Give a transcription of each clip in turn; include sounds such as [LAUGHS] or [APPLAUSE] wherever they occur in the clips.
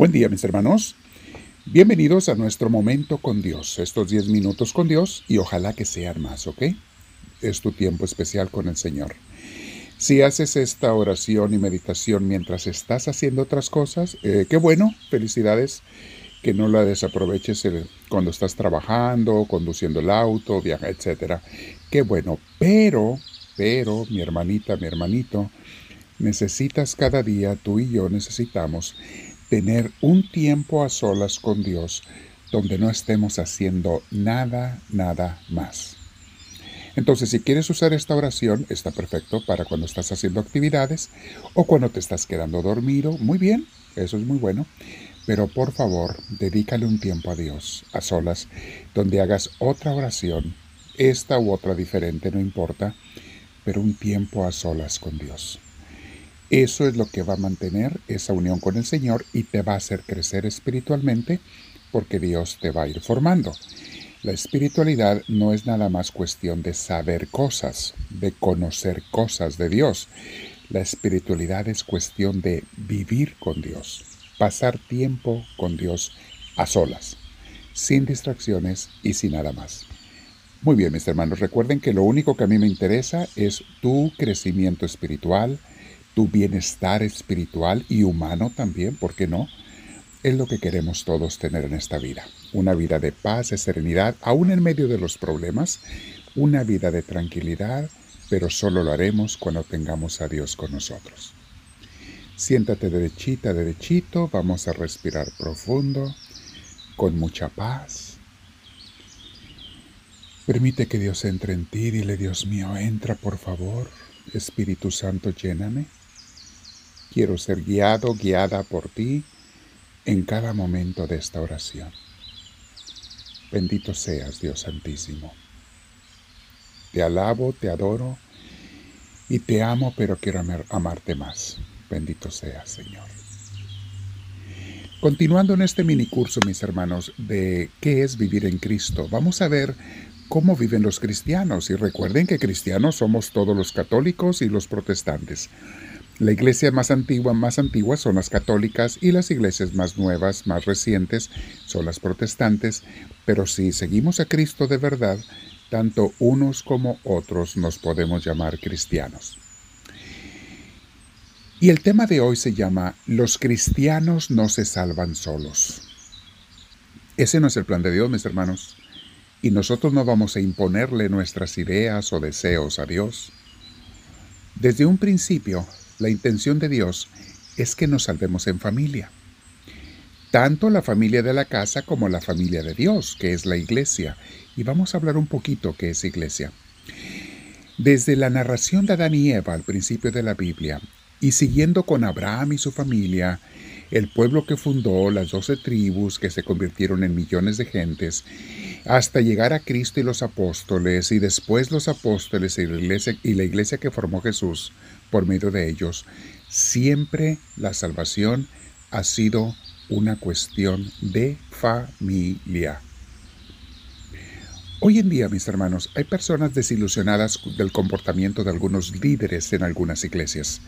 Buen día mis hermanos. Bienvenidos a nuestro momento con Dios, estos 10 minutos con Dios y ojalá que sean más, ¿ok? Es tu tiempo especial con el Señor. Si haces esta oración y meditación mientras estás haciendo otras cosas, eh, qué bueno, felicidades, que no la desaproveches cuando estás trabajando, conduciendo el auto, viaja, etc. Qué bueno, pero, pero, mi hermanita, mi hermanito, necesitas cada día, tú y yo necesitamos tener un tiempo a solas con Dios donde no estemos haciendo nada, nada más. Entonces, si quieres usar esta oración, está perfecto para cuando estás haciendo actividades o cuando te estás quedando dormido. Muy bien, eso es muy bueno. Pero por favor, dedícale un tiempo a Dios, a solas, donde hagas otra oración, esta u otra diferente, no importa, pero un tiempo a solas con Dios. Eso es lo que va a mantener esa unión con el Señor y te va a hacer crecer espiritualmente porque Dios te va a ir formando. La espiritualidad no es nada más cuestión de saber cosas, de conocer cosas de Dios. La espiritualidad es cuestión de vivir con Dios, pasar tiempo con Dios a solas, sin distracciones y sin nada más. Muy bien, mis hermanos, recuerden que lo único que a mí me interesa es tu crecimiento espiritual, tu bienestar espiritual y humano también, ¿por qué no? Es lo que queremos todos tener en esta vida. Una vida de paz, de serenidad, aún en medio de los problemas, una vida de tranquilidad, pero solo lo haremos cuando tengamos a Dios con nosotros. Siéntate derechita, derechito, vamos a respirar profundo, con mucha paz. Permite que Dios entre en ti, dile Dios mío, entra por favor, Espíritu Santo, lléname. Quiero ser guiado, guiada por ti en cada momento de esta oración. Bendito seas, Dios Santísimo. Te alabo, te adoro y te amo, pero quiero amarte más. Bendito seas, Señor. Continuando en este mini curso, mis hermanos, de qué es vivir en Cristo, vamos a ver cómo viven los cristianos. Y recuerden que cristianos somos todos los católicos y los protestantes. La iglesia más antigua, más antigua son las católicas y las iglesias más nuevas, más recientes son las protestantes, pero si seguimos a Cristo de verdad, tanto unos como otros nos podemos llamar cristianos. Y el tema de hoy se llama Los cristianos no se salvan solos. Ese no es el plan de Dios, mis hermanos, y nosotros no vamos a imponerle nuestras ideas o deseos a Dios. Desde un principio, la intención de Dios es que nos salvemos en familia. Tanto la familia de la casa como la familia de Dios, que es la iglesia. Y vamos a hablar un poquito qué es iglesia. Desde la narración de Adán y Eva al principio de la Biblia, y siguiendo con Abraham y su familia, el pueblo que fundó, las doce tribus que se convirtieron en millones de gentes, hasta llegar a Cristo y los apóstoles, y después los apóstoles y la iglesia, y la iglesia que formó Jesús por medio de ellos, siempre la salvación ha sido una cuestión de familia. Hoy en día, mis hermanos, hay personas desilusionadas del comportamiento de algunos líderes en algunas iglesias.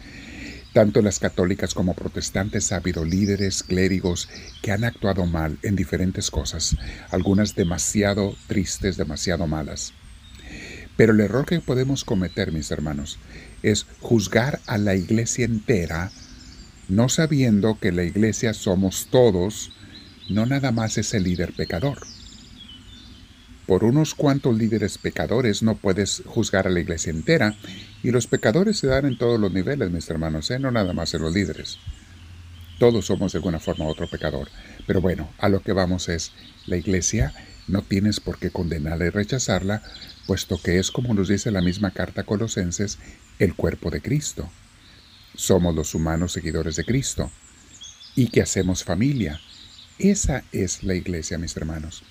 Tanto las católicas como protestantes ha habido líderes, clérigos, que han actuado mal en diferentes cosas, algunas demasiado tristes, demasiado malas. Pero el error que podemos cometer, mis hermanos, es juzgar a la iglesia entera, no sabiendo que la iglesia somos todos, no nada más es el líder pecador. Por unos cuantos líderes pecadores no puedes juzgar a la iglesia entera, y los pecadores se dan en todos los niveles, mis hermanos, ¿eh? no nada más en los líderes. Todos somos de alguna forma otro pecador. Pero bueno, a lo que vamos es, la iglesia no tienes por qué condenarla y rechazarla, puesto que es como nos dice la misma carta Colosenses, el cuerpo de Cristo. Somos los humanos seguidores de Cristo y que hacemos familia. Esa es la iglesia, mis hermanos.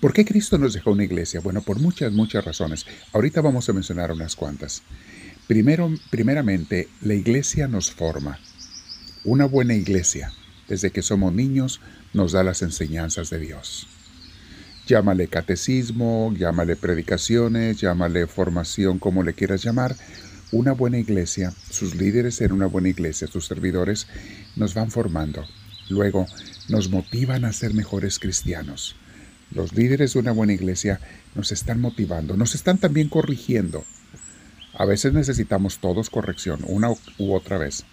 ¿Por qué Cristo nos dejó una iglesia? Bueno, por muchas, muchas razones. Ahorita vamos a mencionar unas cuantas. Primero, primeramente, la iglesia nos forma. Una buena iglesia, desde que somos niños, nos da las enseñanzas de Dios. Llámale catecismo, llámale predicaciones, llámale formación, como le quieras llamar, una buena iglesia, sus líderes en una buena iglesia, sus servidores, nos van formando. Luego nos motivan a ser mejores cristianos. Los líderes de una buena iglesia nos están motivando, nos están también corrigiendo. A veces necesitamos todos corrección, una u otra vez.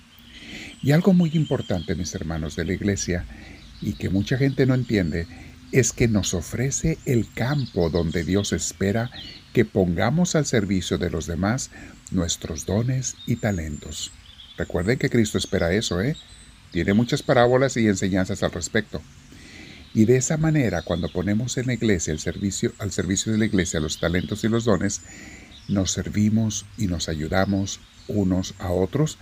Y algo muy importante, mis hermanos de la iglesia, y que mucha gente no entiende, es que nos ofrece el campo donde Dios espera que pongamos al servicio de los demás nuestros dones y talentos. Recuerden que Cristo espera eso, ¿eh? Tiene muchas parábolas y enseñanzas al respecto. Y de esa manera, cuando ponemos en la iglesia el servicio, al servicio de la iglesia los talentos y los dones, nos servimos y nos ayudamos unos a otros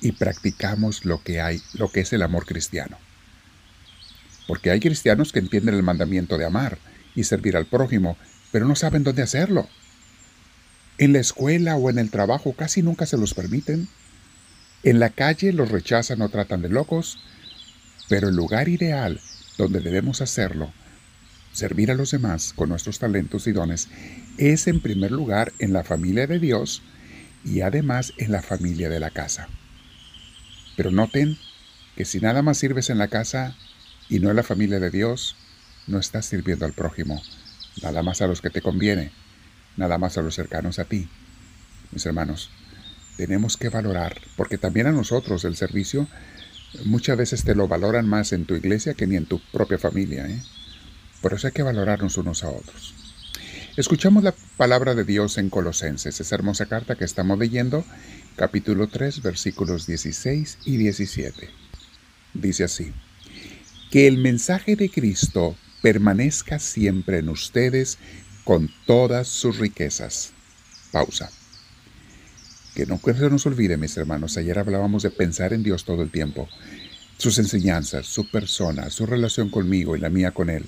y practicamos lo que hay, lo que es el amor cristiano. Porque hay cristianos que entienden el mandamiento de amar y servir al prójimo, pero no saben dónde hacerlo. En la escuela o en el trabajo casi nunca se los permiten. En la calle los rechazan o tratan de locos, pero el lugar ideal donde debemos hacerlo, servir a los demás con nuestros talentos y dones, es en primer lugar en la familia de Dios y además en la familia de la casa. Pero noten que si nada más sirves en la casa y no en la familia de Dios, no estás sirviendo al prójimo, nada más a los que te conviene, nada más a los cercanos a ti. Mis hermanos, tenemos que valorar, porque también a nosotros el servicio muchas veces te lo valoran más en tu iglesia que ni en tu propia familia. ¿eh? Por eso hay que valorarnos unos a otros. Escuchamos la palabra de Dios en Colosenses, esa hermosa carta que estamos leyendo, capítulo 3, versículos 16 y 17. Dice así, que el mensaje de Cristo permanezca siempre en ustedes con todas sus riquezas. Pausa. Que no se nos olvide, mis hermanos, ayer hablábamos de pensar en Dios todo el tiempo, sus enseñanzas, su persona, su relación conmigo y la mía con Él.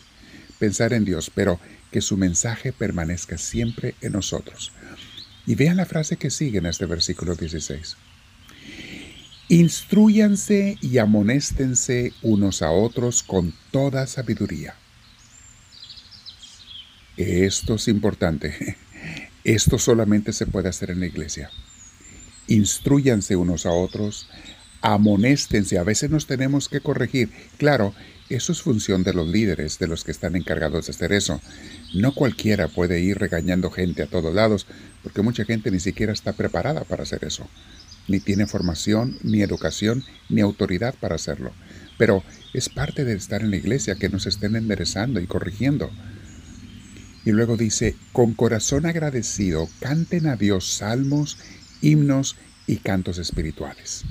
Pensar en Dios, pero que su mensaje permanezca siempre en nosotros. Y vean la frase que sigue en este versículo 16. Instruyanse y amonéstense unos a otros con toda sabiduría. Esto es importante. [LAUGHS] Esto solamente se puede hacer en la iglesia. Instruyanse unos a otros, amonéstense. A veces nos tenemos que corregir. Claro, eso es función de los líderes, de los que están encargados de hacer eso. No cualquiera puede ir regañando gente a todos lados, porque mucha gente ni siquiera está preparada para hacer eso. Ni tiene formación, ni educación, ni autoridad para hacerlo. Pero es parte de estar en la iglesia que nos estén enderezando y corrigiendo. Y luego dice, con corazón agradecido, canten a Dios salmos, himnos y cantos espirituales.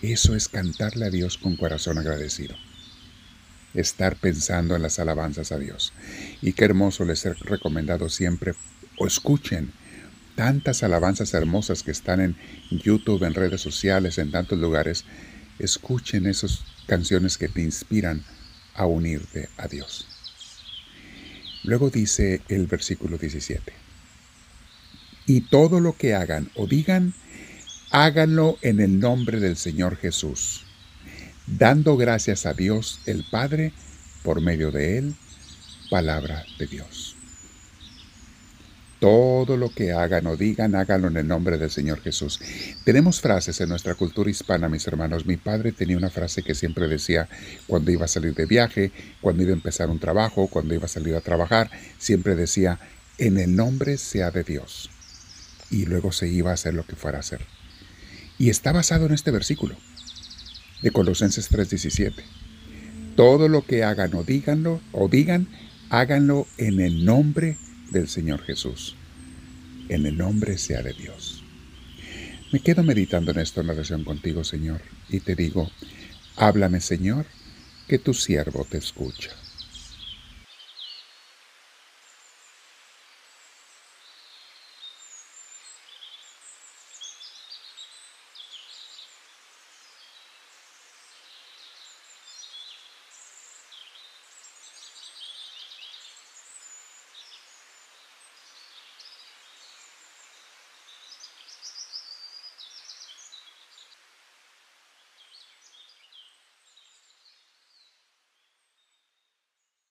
Eso es cantarle a Dios con corazón agradecido estar pensando en las alabanzas a Dios. Y qué hermoso les he recomendado siempre, o escuchen tantas alabanzas hermosas que están en YouTube, en redes sociales, en tantos lugares. Escuchen esas canciones que te inspiran a unirte a Dios. Luego dice el versículo 17. Y todo lo que hagan o digan, háganlo en el nombre del Señor Jesús dando gracias a Dios el Padre por medio de Él, palabra de Dios. Todo lo que hagan o digan, háganlo en el nombre del Señor Jesús. Tenemos frases en nuestra cultura hispana, mis hermanos. Mi padre tenía una frase que siempre decía cuando iba a salir de viaje, cuando iba a empezar un trabajo, cuando iba a salir a trabajar, siempre decía, en el nombre sea de Dios. Y luego se iba a hacer lo que fuera a hacer. Y está basado en este versículo de Colosenses 3:17. Todo lo que hagan o díganlo o digan, háganlo en el nombre del Señor Jesús. En el nombre sea de Dios. Me quedo meditando en esto en oración contigo, Señor, y te digo, háblame, Señor, que tu siervo te escucha.